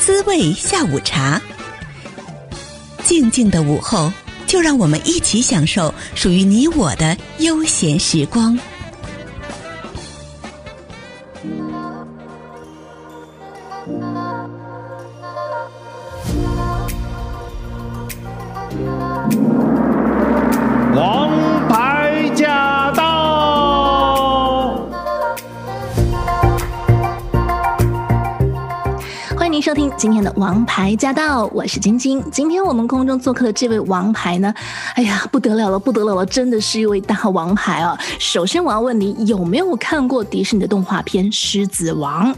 滋味下午茶。静静的午后，就让我们一起享受属于你我的悠闲时光。今天的王牌驾到，我是晶晶。今天我们空中做客的这位王牌呢，哎呀，不得了了，不得了了，真的是一位大王牌啊！首先我要问你，有没有看过迪士尼的动画片《狮子王》？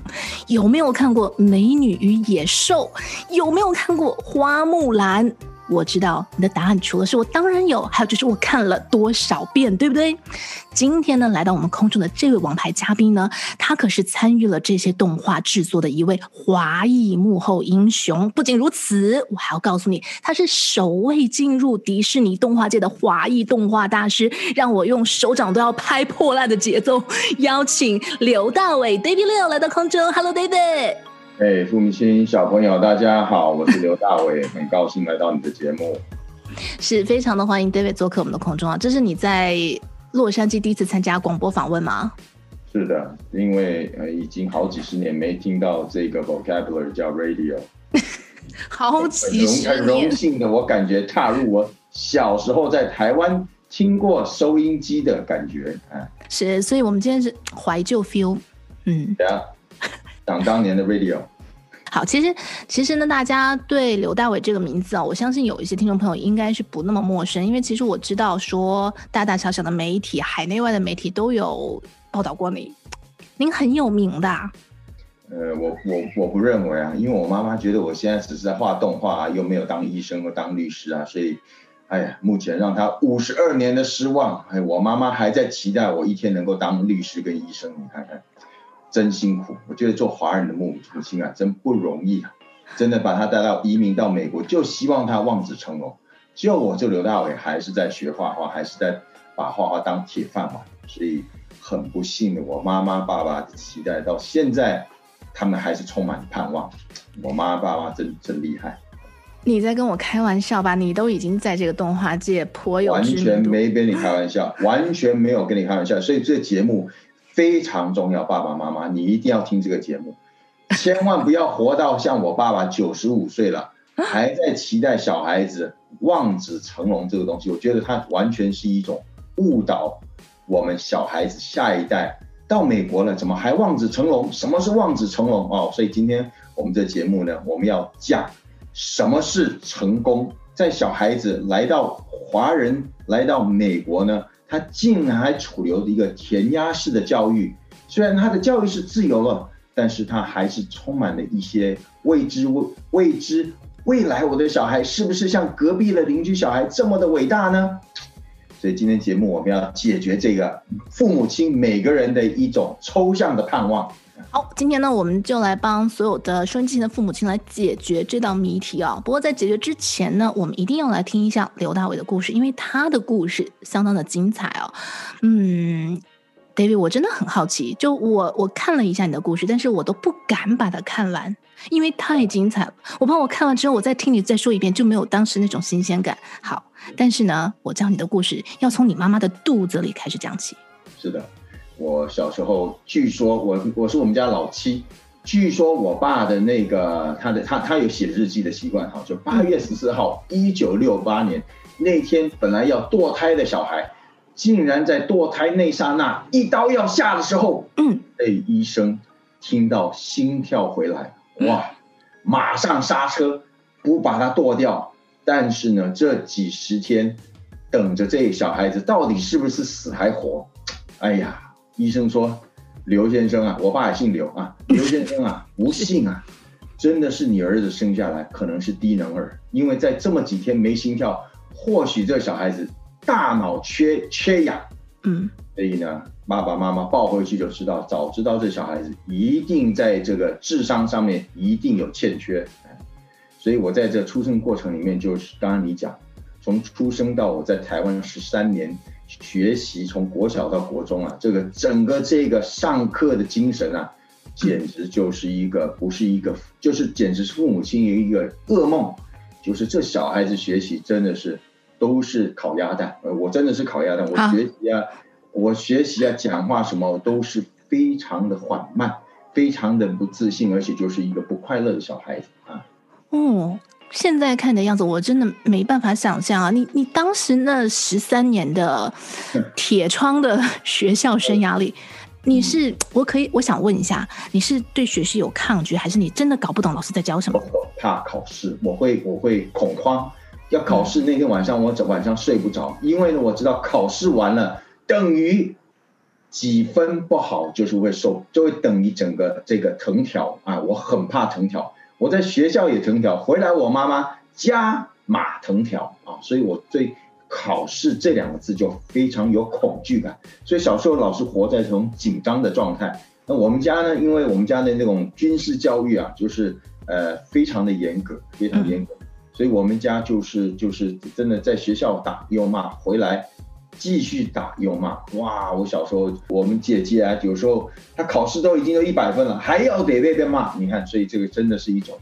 有没有看过《美女与野兽》？有没有看过《花木兰》？我知道你的答案，除了是我当然有，还有就是我看了多少遍，对不对？今天呢，来到我们空中的这位王牌嘉宾呢，他可是参与了这些动画制作的一位华裔幕后英雄。不仅如此，我还要告诉你，他是首位进入迪士尼动画界的华裔动画大师。让我用手掌都要拍破烂的节奏，邀请刘大伟 David Liu 来到空中。Hello，David。哎，父母亲、小朋友，大家好，我是刘大伟，很高兴来到你的节目，是非常的欢迎 David 做客我们的空中啊！这是你在洛杉矶第一次参加广播访问吗？是的，因为呃已经好几十年没听到这个 vocabulary 叫 radio，好几十年，很荣幸的，我感觉踏入我小时候在台湾听过收音机的感觉啊，是，所以我们今天是怀旧 feel，嗯，对啊。想当年的 radio，好，其实其实呢，大家对刘大伟这个名字啊，我相信有一些听众朋友应该是不那么陌生，因为其实我知道说大大小小的媒体、海内外的媒体都有报道过你，您很有名的。呃，我我我不认为啊，因为我妈妈觉得我现在只是在画动画啊，又没有当医生或当律师啊，所以，哎呀，目前让她五十二年的失望，哎，我妈妈还在期待我一天能够当律师跟医生，你看看。真辛苦，我觉得做华人的母母亲啊，真不容易啊！真的把他带到移民到美国，就希望他望子成龙。就我这刘大伟还是在学画画，还是在把画画当铁饭碗，所以很不幸的，我妈妈爸爸的期待到现在，他们还是充满盼望。我妈妈爸爸真真厉害。你在跟我开玩笑吧？你都已经在这个动画界颇有。完全没跟你开玩笑，完全没有跟你开玩笑。所以这节目。非常重要，爸爸妈妈，你一定要听这个节目，千万不要活到像我爸爸九十五岁了，还在期待小孩子望子成龙这个东西。我觉得它完全是一种误导我们小孩子下一代。到美国了，怎么还望子成龙？什么是望子成龙？哦，所以今天我们这节目呢，我们要讲什么是成功。在小孩子来到华人来到美国呢，他竟然还处留着一个填鸭式的教育，虽然他的教育是自由了，但是他还是充满了一些未知未未知。未来我的小孩是不是像隔壁的邻居小孩这么的伟大呢？所以今天节目我们要解决这个父母亲每个人的一种抽象的盼望。好，今天呢，我们就来帮所有的收音机前的父母亲来解决这道谜题啊、哦。不过在解决之前呢，我们一定要来听一下刘大伟的故事，因为他的故事相当的精彩哦。嗯，David，我真的很好奇，就我我看了一下你的故事，但是我都不敢把它看完，因为太精彩了。我怕我看完之后，我再听你再说一遍，就没有当时那种新鲜感。好，但是呢，我教你的故事要从你妈妈的肚子里开始讲起。是的。我小时候，据说我我是我们家老七，据说我爸的那个他的他他有写日记的习惯哈，就八月十四号，一九六八年那天本来要堕胎的小孩，竟然在堕胎那刹那一刀要下的时候，嗯，被医生听到心跳回来，哇，马上刹车，不把它剁掉。但是呢，这几十天等着这小孩子到底是不是死还活，哎呀。医生说：“刘先生啊，我爸也姓刘啊。刘先生啊，不幸啊，真的是你儿子生下来可能是低能儿，因为在这么几天没心跳，或许这小孩子大脑缺缺氧。嗯，所以呢，爸爸妈妈抱回去就知道，早知道这小孩子一定在这个智商上面一定有欠缺。所以我在这出生过程里面，就是刚刚你讲，从出生到我在台湾十三年。”学习从国小到国中啊，这个整个这个上课的精神啊，简直就是一个不是一个，就是简直是父母亲一个噩梦，就是这小孩子学习真的是都是烤鸭蛋，呃，我真的是烤鸭蛋，我学习啊，我学习啊，讲话什么都是非常的缓慢，非常的不自信，而且就是一个不快乐的小孩子啊。哦。现在看的样子，我真的没办法想象啊！你你当时那十三年的铁窗的学校生涯里，你是我可以我想问一下，你是对学习有抗拒，还是你真的搞不懂老师在教什么？我怕考试，我会我会恐慌。要考试那天晚上，我整晚上睡不着，因为呢，我知道考试完了等于几分不好，就是会受，就会等于整个这个藤条啊！我很怕藤条。我在学校也藤条，回来我妈妈加码藤条啊，所以我对考试这两个字就非常有恐惧感。所以小时候老是活在这种紧张的状态。那我们家呢，因为我们家的那种军事教育啊，就是呃非常的严格，非常严格，所以我们家就是就是真的在学校打又骂，回来继续打又骂。哇，我小时候我们姐姐啊，有时候她考试都已经有一百分了，还要得被被骂。你看，所以这个真的是一种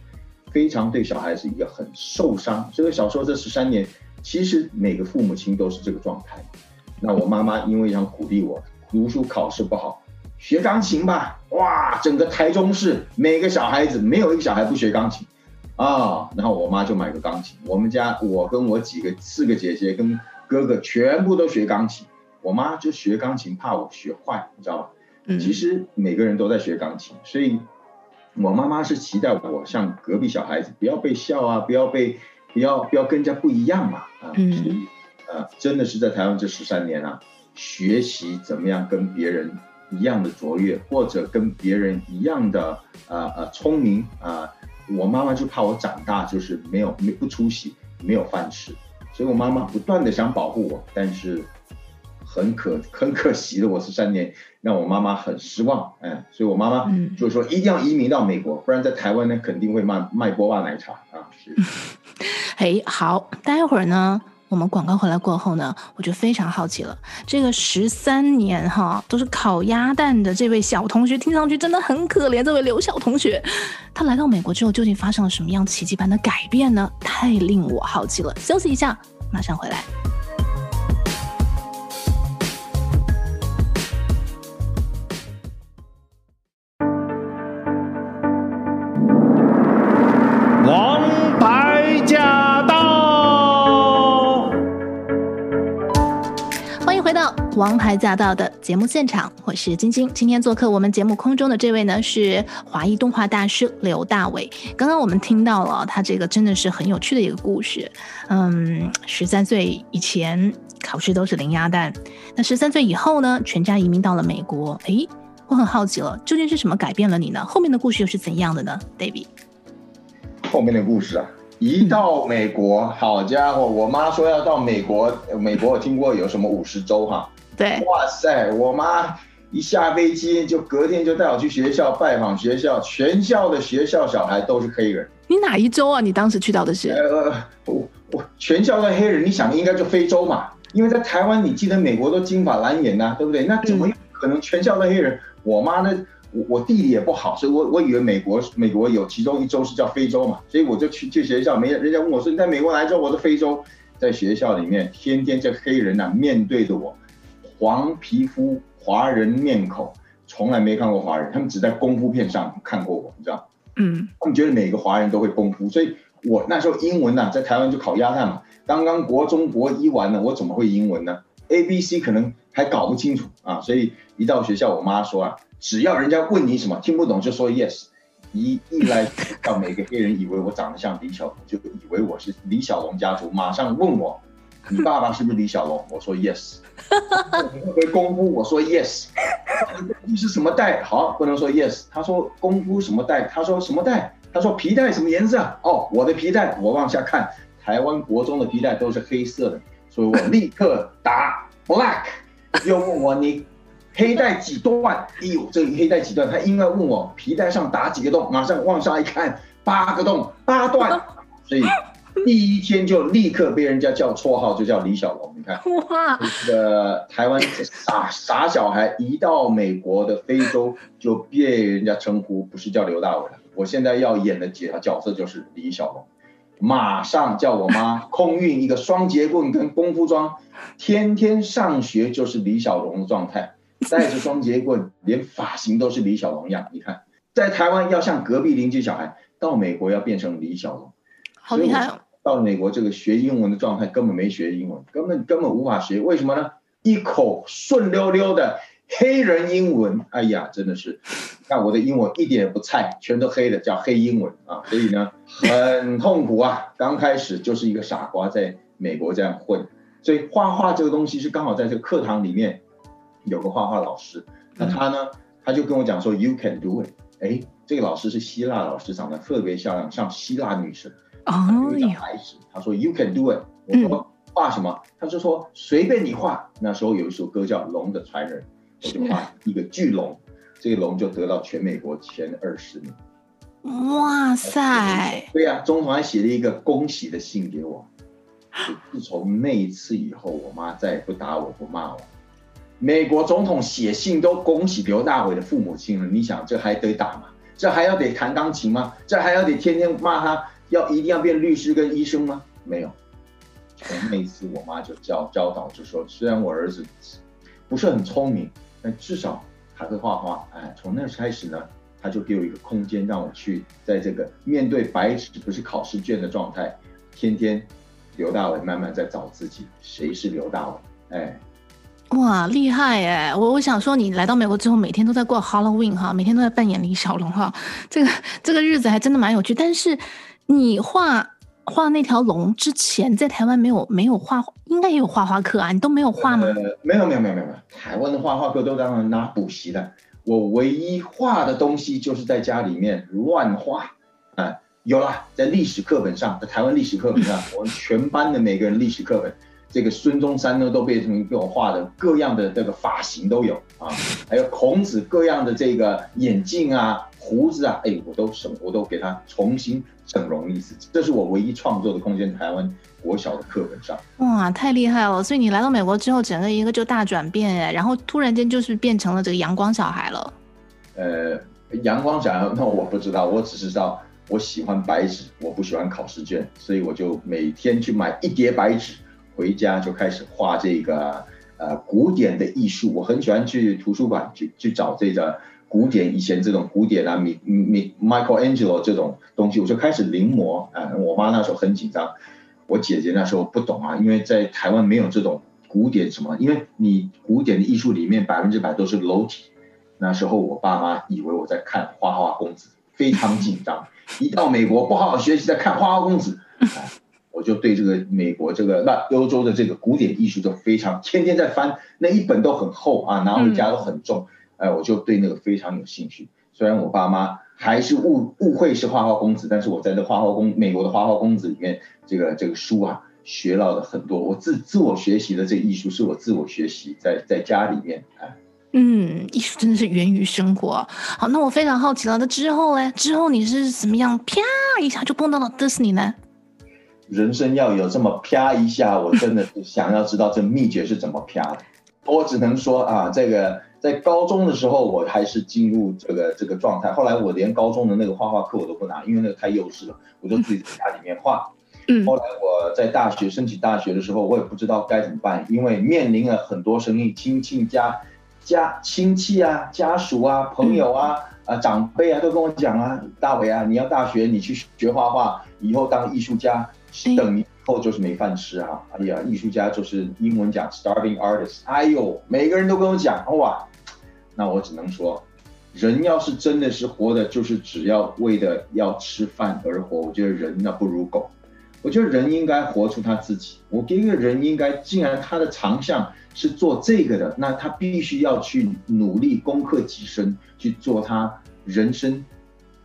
非常对小孩子一个很受伤。所以小时候这十三年，其实每个父母亲都是这个状态。那我妈妈因为想鼓励我读书考试不好，学钢琴吧。哇，整个台中市每个小孩子没有一个小孩不学钢琴啊。然后我妈就买个钢琴，我们家我跟我几个四个姐姐跟。哥哥全部都学钢琴，我妈就学钢琴，怕我学坏，你知道吧？嗯，其实每个人都在学钢琴，所以我妈妈是期待我像隔壁小孩子，不要被笑啊，不要被，不要不要跟人家不一样嘛，啊，所以呃，真的是在台湾这十三年啊，学习怎么样跟别人一样的卓越，或者跟别人一样的呃呃聪明啊，我妈妈就怕我长大就是没有没不出息，没有饭吃。所以我妈妈不断的想保护我，但是很可 很可惜的，我是三年让我妈妈很失望，哎，所以我妈妈就是说一定要移民到美国，不然在台湾呢肯定会卖卖波霸奶茶啊。是，哎，好，待会儿呢，我们广告回来过后呢，我就非常好奇了，这个十三年哈都是烤鸭蛋的这位小同学，听上去真的很可怜。这位刘小同学，他来到美国之后究竟发生了什么样奇迹般的改变呢？太令我好奇了。休息一下。马上回来。王牌驾到》的节目现场，我是晶晶。今天做客我们节目空中的这位呢，是华裔动画大师刘大伟。刚刚我们听到了他这个真的是很有趣的一个故事。嗯，十三岁以前考试都是零鸭蛋，那十三岁以后呢，全家移民到了美国。诶，我很好奇了，究竟是什么改变了你呢？后面的故事又是怎样的呢，David？后面的故事啊，一到美国，好家伙，我妈说要到美国，美国我听过有什么五十州哈？对，哇塞，我妈一下飞机就隔天就带我去学校拜访学校，全校的学校小孩都是黑人。你哪一周啊？你当时去到的是？呃，我我。全校的黑人，你想应该就非洲嘛？因为在台湾，你记得美国都金发蓝眼呐，对不对？那怎么有可能全校的黑人？我妈呢，我我地理也不好，所以我我以为美国美国有其中一州是叫非洲嘛，所以我就去去学校，没人家问我说你在美国哪一州？我说非洲，在学校里面，天天这黑人呐面对着我，黄皮肤华人面孔，从来没看过华人，他们只在功夫片上看过我，你知道？嗯，他们觉得每个华人都会功夫，所以。我那时候英文呐、啊，在台湾就考鸭蛋嘛，刚刚国中国一完了，我怎么会英文呢？A B C 可能还搞不清楚啊，所以一到学校，我妈说啊，只要人家问你什么听不懂就说 yes，一一来到每个黑人以为我长得像李小龙，就以为我是李小龙家族，马上问我，你爸爸是不是李小龙？我说 yes，你会不会功夫？我说 yes，你是什么带？好，不能说 yes，他说功夫什么带？他说什么带？他说皮带什么颜色？哦，我的皮带，我往下看，台湾国中的皮带都是黑色的，所以我立刻打 black。又问我你黑带几段？哎呦，这个黑带几段？他应该问我皮带上打几个洞？马上往下一看，八个洞，八段。所以 第一天就立刻被人家叫绰号，就叫李小龙。你看，哇，这个台湾傻傻小孩一到美国的非洲就被人家称呼，不是叫刘大伟了。我现在要演的角角色就是李小龙，马上叫我妈空运一个双节棍跟功夫装，天天上学就是李小龙的状态，带着双节棍，连发型都是李小龙样。你看，在台湾要像隔壁邻居小孩，到美国要变成李小龙，好厉害到美国这个学英文的状态根本没学英文，根本根本无法学，为什么呢？一口顺溜溜的。黑人英文，哎呀，真的是，看我的英文一点也不菜，全都黑的，叫黑英文啊，所以呢，很痛苦啊。刚开始就是一个傻瓜，在美国这样混，所以画画这个东西是刚好在这个课堂里面有个画画老师，那他呢，他就跟我讲说，You can do it。哎，这个老师是希腊老师，长得特别漂亮，像希腊女神。哦，有孩子，他说 You can do it。我说画什么？他就说随便你画。那时候有一首歌叫《龙的传人》。我就画一个巨龙，这个龙就得到全美国前二十名。哇塞！对呀、啊，总统还写了一个恭喜的信给我。自从那一次以后，我妈再也不打我，不骂我。美国总统写信都恭喜刘大伟的父母亲了，你想这还得打吗？这还要得弹钢琴吗？这还要得天天骂他要一定要变律师跟医生吗？没有。从那一次，我妈就教教导就说，虽然我儿子不是很聪明。但至少还会画画，哎，从那开始呢，他就给我一个空间，让我去在这个面对白纸不是考试卷的状态，天天刘大伟慢慢在找自己，谁是刘大伟？哎，哇，厉害哎！我我想说，你来到美国之后，每天都在过 Halloween 哈，每天都在扮演李小龙哈，这个这个日子还真的蛮有趣。但是你画。画那条龙之前，在台湾没有没有画，应该也有画画课啊，你都没有画吗？呃、没有没有没有没有，台湾的画画课都当然拿补习的。我唯一画的东西就是在家里面乱画，啊、有啦，在历史课本上，在台湾历史课本上，我们全班的每个人历史课本，这个孙中山呢都变成给我画的各样的这个发型都有啊，还有孔子各样的这个眼镜啊。胡子啊，哎，我都什么，我都给他重新整容一次，这是我唯一创作的空间。台湾国小的课本上，哇，太厉害了！所以你来到美国之后，整个一个就大转变哎，然后突然间就是变成了这个阳光小孩了。呃，阳光小孩，那我不知道，我只知道我喜欢白纸，我不喜欢考试卷，所以我就每天去买一叠白纸，回家就开始画这个呃古典的艺术。我很喜欢去图书馆去去找这个。古典以前这种古典啊，米米 Michael Angelo 这种东西，我就开始临摹啊。我妈那时候很紧张，我姐姐那时候不懂啊，因为在台湾没有这种古典什么，因为你古典的艺术里面百分之百都是裸体。那时候我爸妈以为我在看《花花公子》，非常紧张。一到美国不好好学习，在看《花花公子》，我就对这个美国这个那欧洲的这个古典艺术就非常，天天在翻，那一本都很厚啊，拿回家都很重。嗯哎，我就对那个非常有兴趣。虽然我爸妈还是误误会是花花公子，但是我在这花花公美国的花花公子里面，这个这个书啊，学到了很多。我自自我学习的这个艺术是我自我学习，在在家里面哎。嗯，艺术真的是源于生活。好，那我非常好奇了，那之后呢？之后你是怎么样啪一下就碰到了迪士尼呢？人生要有这么啪一下，我真的是想要知道这秘诀是怎么啪的。我只能说啊，这个。在高中的时候，我还是进入这个这个状态。后来我连高中的那个画画课我都不拿，因为那个太幼稚了，我就自己在家里面画。嗯。后来我在大学申请大学的时候，我也不知道该怎么办，因为面临了很多生意，亲戚家家亲戚啊、家属啊、朋友啊、啊长辈啊都跟我讲啊，大伟啊，你要大学你去学画画，以后当艺术家，等以后就是没饭吃啊。哎呀，艺术家就是英文讲 starving artist。哎呦，每个人都跟我讲哇。那我只能说，人要是真的是活的，就是只要为的要吃饭而活，我觉得人那不如狗。我觉得人应该活出他自己。我给一个人应该，既然他的长项是做这个的，那他必须要去努力攻克己身，去做他人生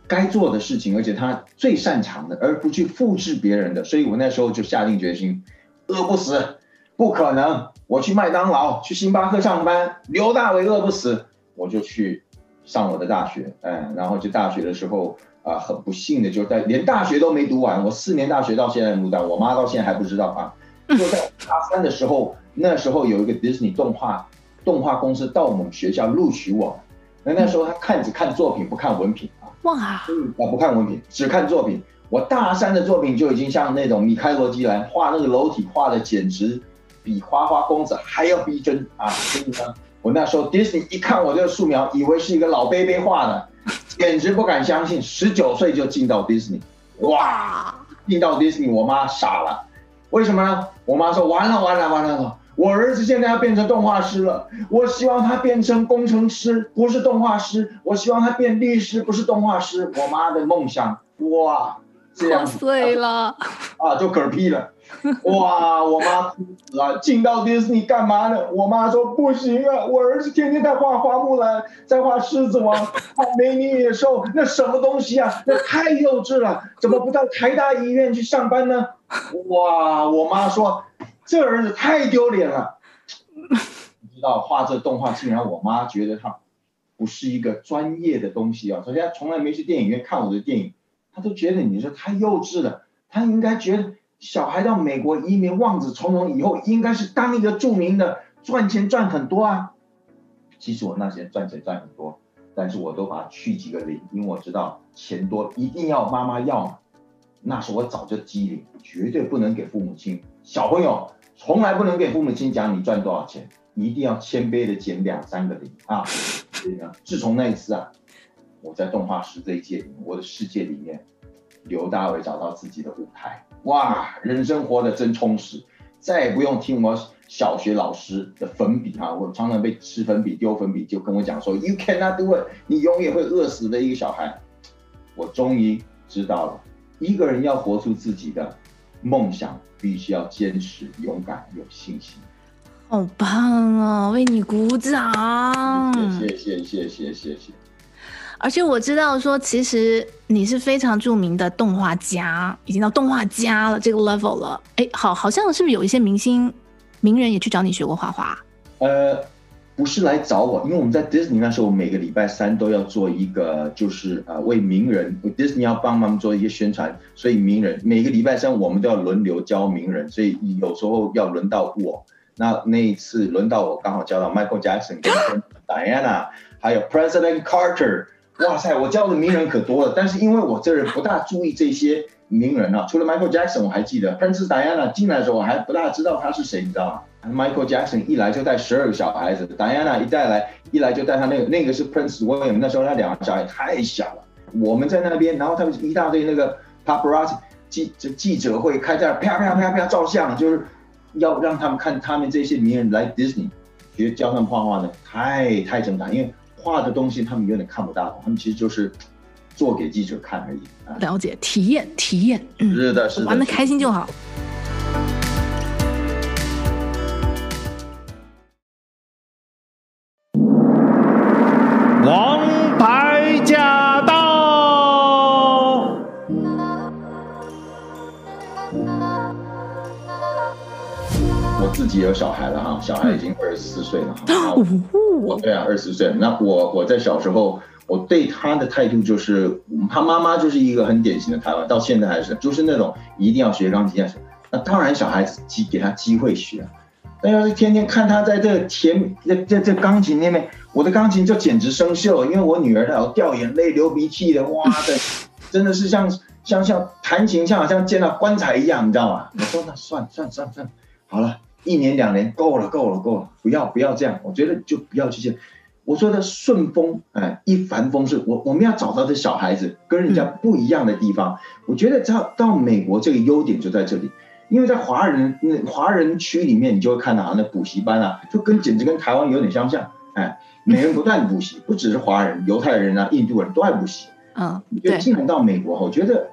该做的事情，而且他最擅长的，而不去复制别人的。所以我那时候就下定决心，饿不死，不可能。我去麦当劳、去星巴克上班，刘大伟饿不死。我就去上我的大学，哎，然后去大学的时候，啊，很不幸的，就在连大学都没读完，我四年大学到现在没读完，我妈到现在还不知道啊。就在大三的时候，那时候有一个迪士尼动画动画公司到我们学校录取我，那那时候他看只看作品不看文凭啊，哇，啊不看文凭只看作品，我大三的作品就已经像那种米开罗基兰画那个楼体画的简直比花花公子还要逼真啊！所以呢，我那时候 Disney 一看我这个素描，以为是一个老伯伯画的。简直不敢相信，十九岁就进到 Disney，，哇！进到 Disney，，我妈傻了，为什么呢？我妈说：完了完了完了，我儿子现在要变成动画师了，我希望他变成工程师，不是动画师；我希望他变律师，不是动画师。我妈的梦想，哇！这样碎了啊，就嗝屁了。哇！我妈哭死了，进到迪士尼干嘛呢？我妈说不行啊，我儿子天天在画花木兰，在画狮子王，画美女野兽，那什么东西啊？那太幼稚了，怎么不到台大医院去上班呢？哇！我妈说这儿子太丢脸了。你知道画这动画，竟然我妈觉得他不是一个专业的东西啊！首先从来没去电影院看我的电影。他都觉得你说太幼稚了，他应该觉得小孩到美国移民望子成龙以后，应该是当一个著名的，赚钱赚很多啊。其实我那些赚钱赚很多，但是我都把它去几个零，因为我知道钱多一定要妈妈要嘛。那时候我早就机灵，绝对不能给父母亲。小朋友从来不能给父母亲讲你赚多少钱，一定要谦卑的减两三个零啊。自从那一次啊。我在动画师这一届，我的世界里面，刘大为找到自己的舞台，哇，人生活得真充实，再也不用听我小学老师的粉笔哈，我常常被吃粉笔、丢粉笔，就跟我讲说，You cannot do it，你永远会饿死的一个小孩。我终于知道了，一个人要活出自己的梦想，必须要坚持、勇敢、有信心。好棒哦，为你鼓掌！谢谢谢谢谢谢谢。而且我知道说，其实你是非常著名的动画家，已经到动画家了这个 level 了。哎，好，好像是不是有一些明星、名人也去找你学过画画？呃，不是来找我，因为我们在 Disney 那时候，每个礼拜三都要做一个，就是呃为名人，Disney 要帮忙做一些宣传，所以名人每个礼拜三我们都要轮流教名人，所以有时候要轮到我。那那一次轮到我，刚好教到 Michael Jackson 跟 Diana，还有 President Carter。哇塞，我教的名人可多了，但是因为我这人不大注意这些名人啊，除了 Michael Jackson 我还记得 Prince Diana 进来的时候我还不大知道他是谁，你知道吗？Michael Jackson 一来就带十二个小孩子，Diana 一带来一来就带他那个那个是 Prince William，那时候他两个小孩太小了，我们在那边，然后他们一大堆那个 Paparazzi 记这记者会开在那啪啪啪啪照相，就是要让他们看他们这些名人来 Disney，其实教他们画画呢太太正常，因为。画的东西他们有点看不到，他们其实就是做给记者看而已。了解，体验，体验，嗯，是的，是的，玩的开心就好。王牌驾到！我自己有小孩了哈，小孩已经二十四岁了哈。我对啊，二十岁。那我我在小时候，我对他的态度就是，他妈妈就是一个很典型的台湾，到现在还是，就是那种一定要学钢琴。那当然，小孩子机给他机会学，但要是天天看他在这前这这这钢琴那边，我的钢琴就简直生锈，因为我女儿她有掉眼泪、流鼻涕的，哇的，真的是像像像弹琴像好像见到棺材一样，你知道吗？我说那算算算算，好了。一年两年够了，够了，够了，不要不要这样，我觉得就不要去见。我说的顺风，哎，一帆风顺。我我们要找到这小孩子跟人家不一样的地方。我觉得到到美国这个优点就在这里，因为在华人那华人区里面，你就会看到啊，那补习班啊，就跟简直跟台湾有点相像，哎，每人不断补习，不只是华人，犹太人啊，印度人都爱补习。嗯，对。进来到美国后，我觉得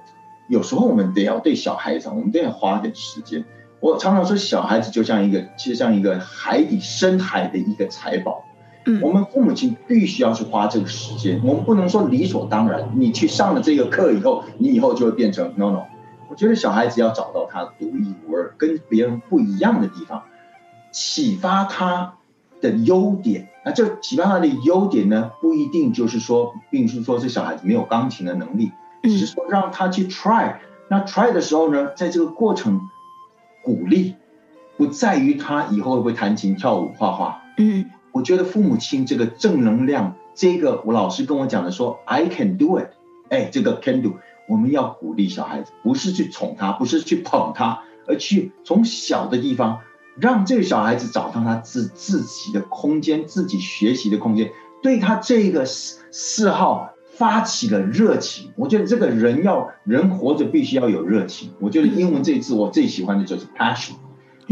有时候我们得要对小孩子，我们得要花点时间。我常常说，小孩子就像一个，就像一个海底深海的一个财宝。嗯，我们父母亲必须要去花这个时间，我们不能说理所当然。你去上了这个课以后，你以后就会变成 no no。我觉得小孩子要找到他独一无二、跟别人不一样的地方，启发他的优点。那这启发他的优点呢，不一定就是说，并不是说这小孩子没有钢琴的能力。只是说让他去 try。那 try 的时候呢，在这个过程鼓励，不在于他以后会不会弹琴、跳舞、画画。嗯，我觉得父母亲这个正能量，这个我老师跟我讲的说，I can do it。哎，这个 can do，我们要鼓励小孩子，不是去宠他，不是去捧他，而去从小的地方让这个小孩子找到他自自己的空间，自己学习的空间，对他这个嗜嗜好发起了热情。我觉得这个人要人活着必须要有热情。我觉得英文这字我最喜欢的就是 passion。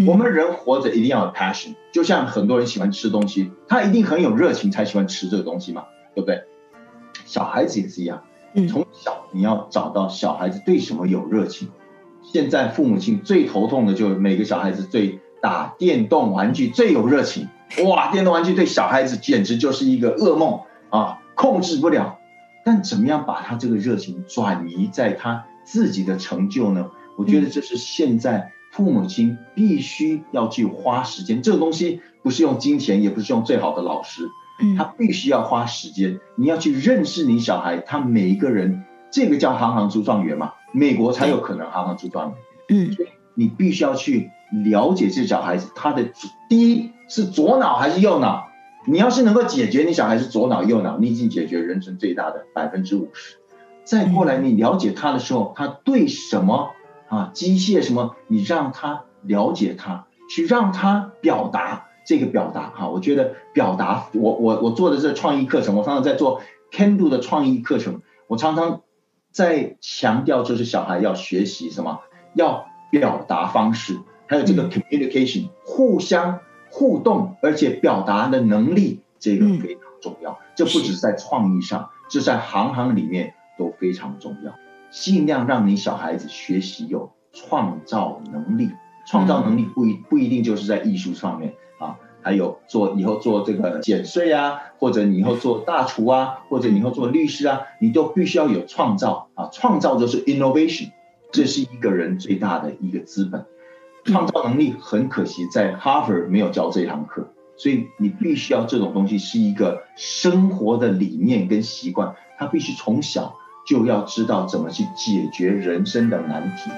我们人活着一定要有 passion，就像很多人喜欢吃东西，他一定很有热情才喜欢吃这个东西嘛，对不对？小孩子也是一样。从小你要找到小孩子对什么有热情。现在父母亲最头痛的就是每个小孩子最打电动玩具最有热情。哇，电动玩具对小孩子简直就是一个噩梦啊，控制不了。但怎么样把他这个热情转移在他自己的成就呢？我觉得这是现在父母亲必须要去花时间。这个东西不是用金钱，也不是用最好的老师。他必须要花时间，你要去认识你小孩，他每一个人，这个叫行行出状元嘛，美国才有可能行行出状元。嗯，所以你必须要去了解这小孩子，他的第一是左脑还是右脑？你要是能够解决你小孩是左脑右脑，你已经解决人生最大的百分之五十。再过来，你了解他的时候，他对什么啊，机械什么，你让他了解他，去让他表达。这个表达哈，我觉得表达，我我我做的这创意课程，我常常在做 Can Do 的创意课程，我常常在强调，就是小孩要学习什么，要表达方式，还有这个 communication，互相互动，而且表达的能力，这个非常重要。这不只是在创意上，这在行行里面都非常重要。尽量让你小孩子学习有创造能力，创造能力不一不一定就是在艺术上面啊。还有做以后做这个减税啊，或者你以后做大厨啊，或者你以后做律师啊，你都必须要有创造啊，创造就是 innovation，这是一个人最大的一个资本。创造能力很可惜在 Harvard 没有教这堂课，所以你必须要这种东西是一个生活的理念跟习惯，他必须从小就要知道怎么去解决人生的难题。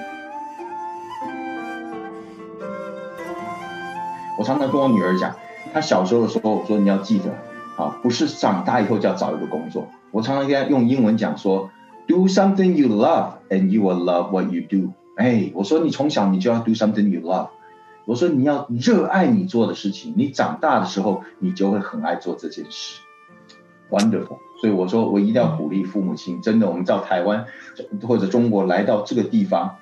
我常常跟我女儿讲，她小时候的时候，我说你要记得，啊，不是长大以后就要找一个工作。我常常跟她用英文讲说，Do something you love and you will love what you do。哎，我说你从小你就要 do something you love。我说你要热爱你做的事情，你长大的时候你就会很爱做这件事。Wonderful。所以我说我一定要鼓励父母亲，真的，我们到台湾或者中国来到这个地方，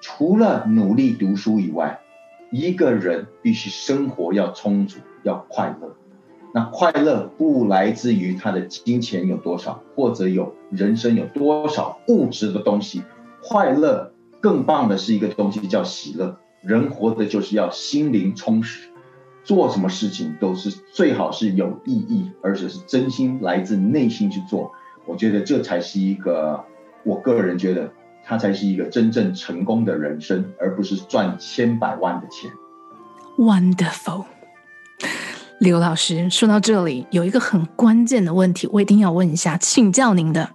除了努力读书以外。一个人必须生活要充足，要快乐。那快乐不来自于他的金钱有多少，或者有人生有多少物质的东西。快乐更棒的是一个东西叫喜乐。人活的就是要心灵充实，做什么事情都是最好是有意义，而且是真心来自内心去做。我觉得这才是一个，我个人觉得。他才是一个真正成功的人生，而不是赚千百万的钱。Wonderful，刘老师说到这里，有一个很关键的问题，我一定要问一下，请教您的。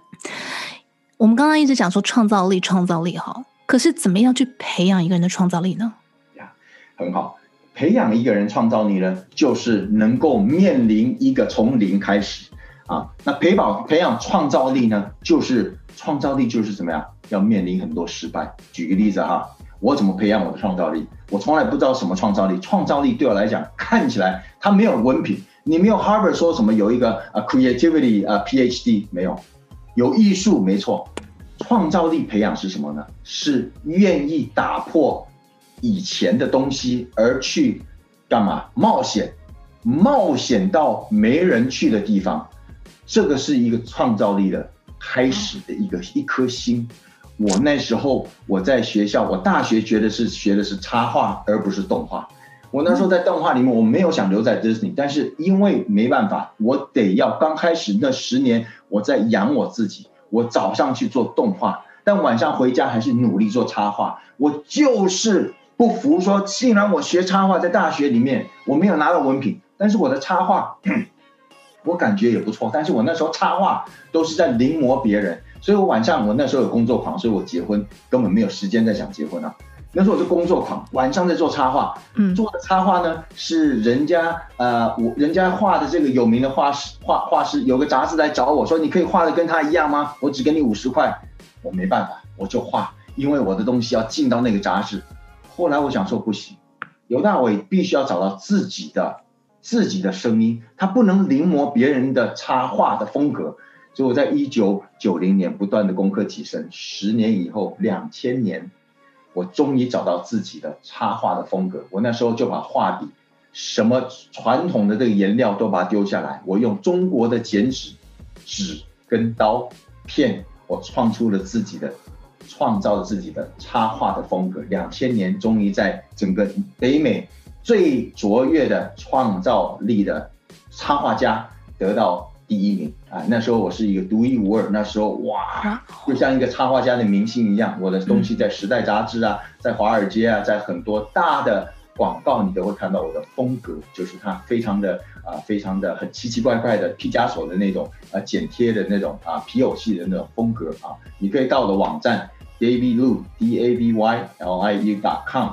我们刚刚一直讲说创造力，创造力哈，可是怎么样去培养一个人的创造力呢？呀，很好，培养一个人创造力呢，就是能够面临一个从零开始啊。那培养培养创造力呢，就是创造力就是怎么样？要面临很多失败。举个例子哈，我怎么培养我的创造力？我从来不知道什么创造力。创造力对我来讲，看起来它没有文凭，你没有 Harvard 说什么有一个啊 creativity 啊 PhD 没有，有艺术没错。创造力培养是什么呢？是愿意打破以前的东西而去干嘛？冒险，冒险到没人去的地方，这个是一个创造力的开始的一个一颗心。我那时候我在学校，我大学学的是学的是插画，而不是动画。我那时候在动画里面，我没有想留在 Disney，但是因为没办法，我得要刚开始那十年我在养我自己。我早上去做动画，但晚上回家还是努力做插画。我就是不服说，既然我学插画在大学里面我没有拿到文凭，但是我的插画我感觉也不错。但是我那时候插画都是在临摹别人。所以我晚上我那时候有工作狂，所以我结婚根本没有时间在想结婚啊。那时候我是工作狂，晚上在做插画，嗯，做的插画呢是人家呃我人家画的这个有名的画师画画师，有个杂志来找我说，你可以画的跟他一样吗？我只给你五十块，我没办法，我就画，因为我的东西要进到那个杂志。后来我想说不行，刘大伟必须要找到自己的自己的声音，他不能临摹别人的插画的风格。所以我在一九九零年不断的攻克提升，十年以后，两千年。我终于找到自己的插画的风格。我那时候就把画笔、什么传统的这个颜料都把它丢下来，我用中国的剪纸、纸跟刀片，我创出了自己的，创造了自己的插画的风格。两千年，终于在整个北美最卓越的创造力的插画家得到。第一名啊！那时候我是一个独一无二。那时候哇，就像一个插画家的明星一样。我的东西在《时代》杂志啊，在华尔街啊，在很多大的广告，你都会看到我的风格，就是它非常的啊，非常的很奇奇怪怪的毕加索的那种啊，剪贴的那种啊，皮偶戏的那种风格啊。你可以到我的网站 David Liu D A V Y L I U dot com，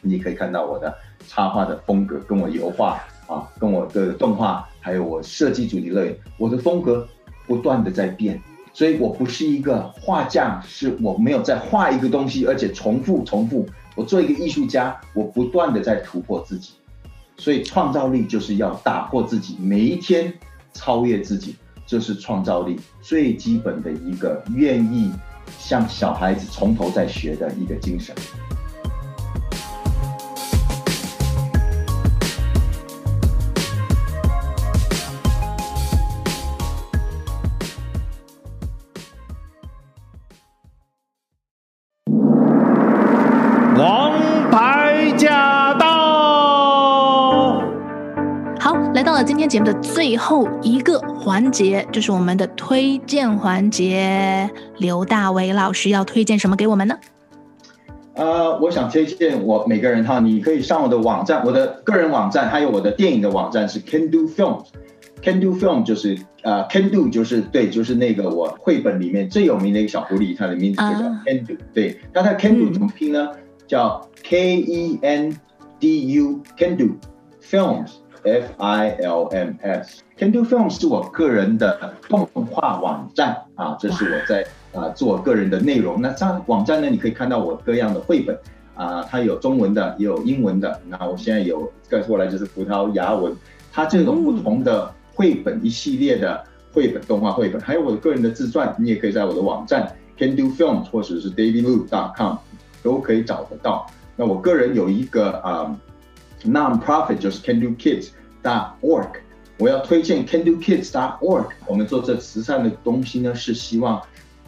你可以看到我的插画的风格，跟我油画啊，跟我的动画。还有我设计主题乐园，我的风格不断的在变，所以我不是一个画匠，是我没有在画一个东西，而且重复重复。我做一个艺术家，我不断的在突破自己，所以创造力就是要打破自己，每一天超越自己，这是创造力最基本的一个愿意像小孩子从头再学的一个精神。今天节目的最后一个环节就是我们的推荐环节，刘大为老师要推荐什么给我们呢？呃，我想推荐我每个人哈，你可以上我的网站，我的个人网站，还有我的电影的网站是 Can Do Film，Can Do Film 就是呃 Can Do 就是对，就是那个我绘本里面最有名的一个小狐狸，它的名字就叫 Can Do，、uh, 对，那它 Can Do 怎么拼呢？嗯、叫 K E N D U Can Do Films。F I L M S，Can Do Film 是我个人的动画网站啊，这是我在啊做个人的内容。那这网站呢，你可以看到我各样的绘本啊，它有中文的，也有英文的。那我现在有再过来就是葡萄牙文，它这种不同的绘本一系列的绘本动画绘本，还有我的个人的自传，你也可以在我的网站 Can Do Film 或者是 David Lu.com 都可以找得到。那我个人有一个啊。Non-profit 就是 Can Do Kids dot org，我要推荐 Can Do Kids dot org。我们做这慈善的东西呢，是希望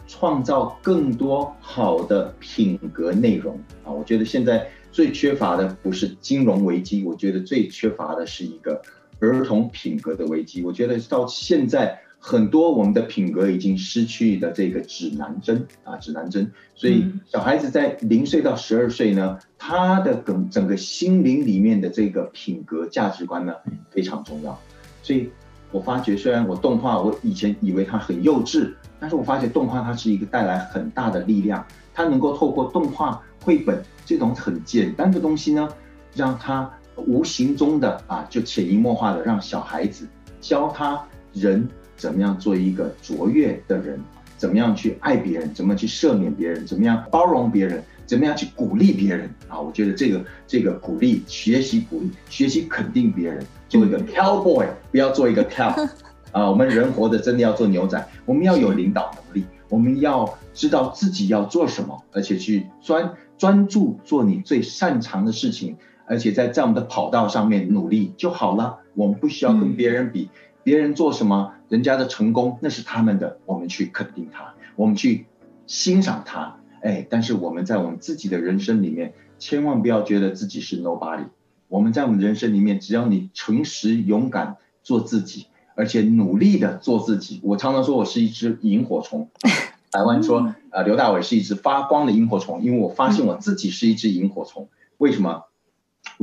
创造更多好的品格内容啊。我觉得现在最缺乏的不是金融危机，我觉得最缺乏的是一个儿童品格的危机。我觉得到现在。很多我们的品格已经失去的这个指南针啊，指南针。所以小孩子在零岁到十二岁呢，他的整整个心灵里面的这个品格价值观呢非常重要。所以我发觉，虽然我动画我以前以为它很幼稚，但是我发觉动画它是一个带来很大的力量，它能够透过动画绘本这种很简单的东西呢，让他无形中的啊就潜移默化的让小孩子教他人。怎么样做一个卓越的人？怎么样去爱别人？怎么去赦免别人？怎么样包容别人？怎么样去鼓励别人？啊，我觉得这个这个鼓励、学习鼓励、学习肯定别人，做一个 cowboy，不要做一个 cow。啊，我们人活着真的要做牛仔，我们要有领导能力，我们要知道自己要做什么，而且去专专注做你最擅长的事情，而且在这样的跑道上面努力就好了。我们不需要跟别人比。嗯别人做什么，人家的成功那是他们的，我们去肯定他，我们去欣赏他。哎，但是我们在我们自己的人生里面，千万不要觉得自己是 nobody。我们在我们人生里面，只要你诚实勇敢做自己，而且努力的做自己。我常常说我是一只萤火虫，台湾说啊，刘大伟是一只发光的萤火虫，因为我发现我自己是一只萤火虫。为什么？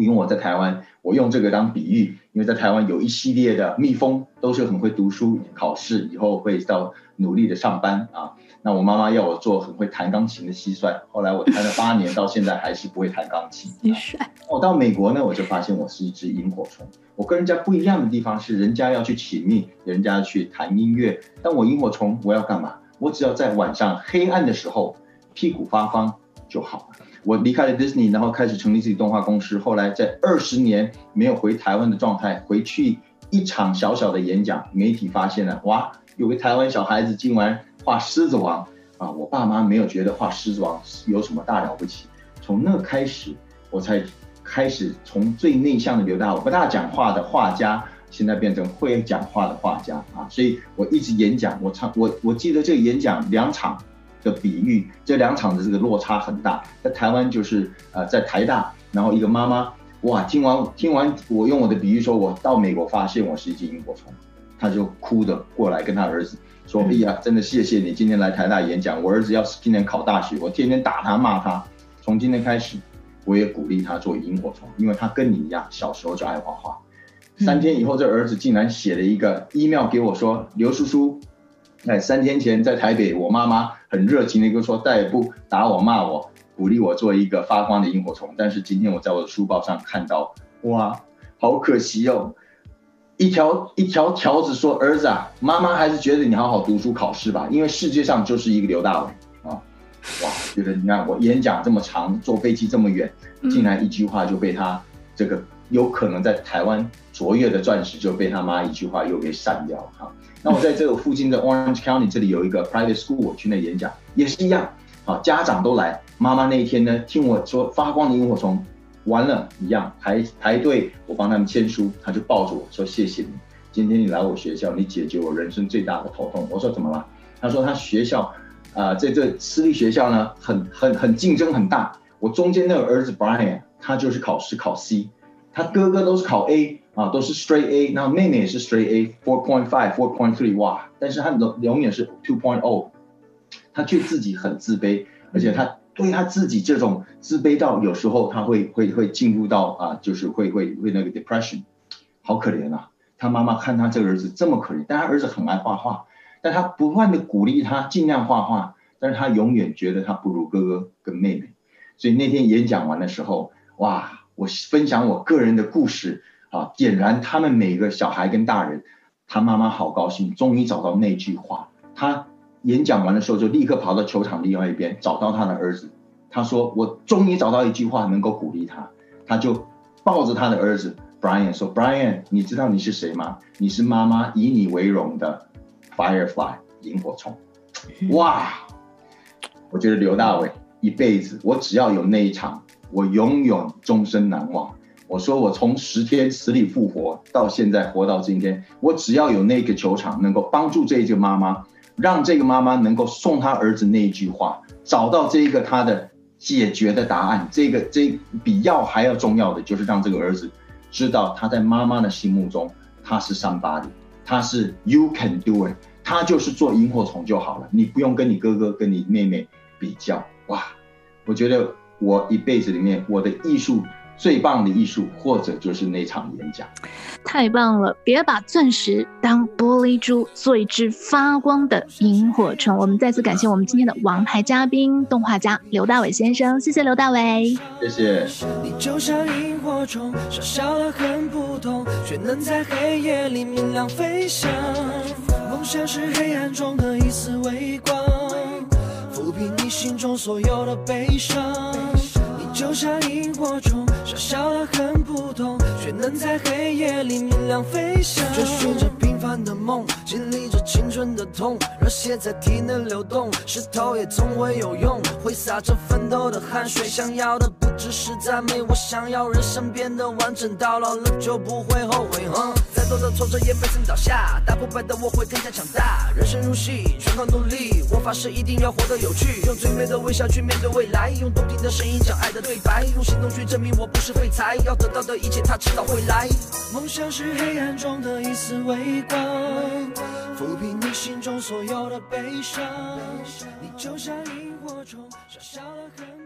因为我在台湾，我用这个当比喻，因为在台湾有一系列的蜜蜂都是很会读书，考试以后会到努力的上班啊。那我妈妈要我做很会弹钢琴的蟋蟀，后来我弹了八年，到现在还是不会弹钢琴。蟋蟀。我到美国呢，我就发现我是一只萤火虫。我跟人家不一样的地方是，人家要去请命，人家去弹音乐，但我萤火虫，我要干嘛？我只要在晚上黑暗的时候，屁股发光就好了。我离开了 Disney，然后开始成立自己动画公司。后来在二十年没有回台湾的状态，回去一场小小的演讲，媒体发现了，哇，有个台湾小孩子竟然。画狮子王啊！我爸妈没有觉得画狮子王有什么大了不起。从那开始，我才开始从最内向的刘大，我不大讲话的画家，现在变成会讲话的画家啊！所以我一直演讲，我唱我我记得这个演讲两场的比喻，这两场的这个落差很大。在台湾就是呃在台大，然后一个妈妈哇，听完听完我用我的比喻说，我到美国发现我是一只萤火虫，她就哭的过来跟她儿子。说：“哎呀，真的谢谢你今天来台大演讲。我儿子要是今年考大学，我天天打他骂他。从今天开始，我也鼓励他做萤火虫，因为他跟你一样，小时候就爱画画。三天以后，这儿子竟然写了一个 email 给我说：‘刘叔叔，哎，三天前在台北，我妈妈很热情的跟我说，再也不打我骂我，鼓励我做一个发光的萤火虫。但是今天我在我的书包上看到，哇，好可惜哦。”一条一条条子说：“儿子啊，妈妈还是觉得你好好读书考试吧，因为世界上就是一个刘大伟啊！哇，觉得你看我演讲这么长，坐飞机这么远，竟然一句话就被他这个有可能在台湾卓越的钻石就被他妈一句话又给删掉了！那我在这个附近的 Orange County 这里有一个 private school，我去那演讲也是一样啊，家长都来，妈妈那一天呢听我说发光的萤火虫。”完了，一样排排队，我帮他们签书，他就抱着我说：“谢谢你，今天你来我学校，你解决我人生最大的头痛。”我说：“怎么了？”他说：“他学校，啊、呃，在这私立学校呢，很很很竞争很大。我中间那个儿子 Brian，他就是考试考 C，他哥哥都是考 A 啊，都是 Straight A，然后妹妹也是 Straight A，four point five，four point three，哇！但是他永永远是 two point o，他却自己很自卑，而且他。”对他自己这种自卑到有时候他会会会进入到啊，就是会会会那个 depression，好可怜啊！他妈妈看他这个儿子这么可怜，但他儿子很爱画画，但他不断的鼓励他尽量画画，但是他永远觉得他不如哥哥跟妹妹。所以那天演讲完的时候，哇，我分享我个人的故事啊，点燃他们每个小孩跟大人，他妈妈好高兴，终于找到那句话，他。演讲完的时候，就立刻跑到球场另外一边，找到他的儿子。他说：“我终于找到一句话能够鼓励他。”他就抱着他的儿子 Brian 说：“Brian，你知道你是谁吗？你是妈妈以你为荣的 Firefly 萤火虫。”哇！我觉得刘大伟一辈子，我只要有那一场，我永远终身难忘。我说我从十天死里复活到现在活到今天，我只要有那个球场能够帮助这一个妈妈。让这个妈妈能够送她儿子那一句话，找到这个他的解决的答案。这个这比药还要重要的，就是让这个儿子知道他在妈妈的心目中他是 somebody，他是 you can do it，他就是做萤火虫就好了，你不用跟你哥哥跟你妹妹比较。哇，我觉得我一辈子里面我的艺术。最棒的艺术，或者就是那场演讲，太棒了！别把钻石当玻璃珠，做一只发光的萤火虫。我们再次感谢我们今天的王牌嘉宾，动画家刘大伟先生。谢谢刘大伟，谢谢。你就像萤火虫，小小的很普通，却能在黑夜里明亮飞翔。梦想是黑暗中的一丝微光，心中所有的悲伤。你就像萤火虫，小小的很普通，却能在黑夜里明亮飞翔。平凡的梦，经历着青春的痛，热血在体内流动，石头也总会有用，挥洒着奋斗的汗水。想要的不只是赞美，我想要人生变得完整，到老了就不会后悔。哼，再多的挫折也没曾倒下，打不败的我会更加强大。人生如戏，全靠努力，我发誓一定要活得有趣，用最美的微笑去面对未来，用动听的声音讲爱的。对白，用行动去证明我不是废材。要得到的一切，他知道会来。梦想是黑暗中的一丝微光，抚平你心中所有的悲伤。你就像萤火虫，小小的很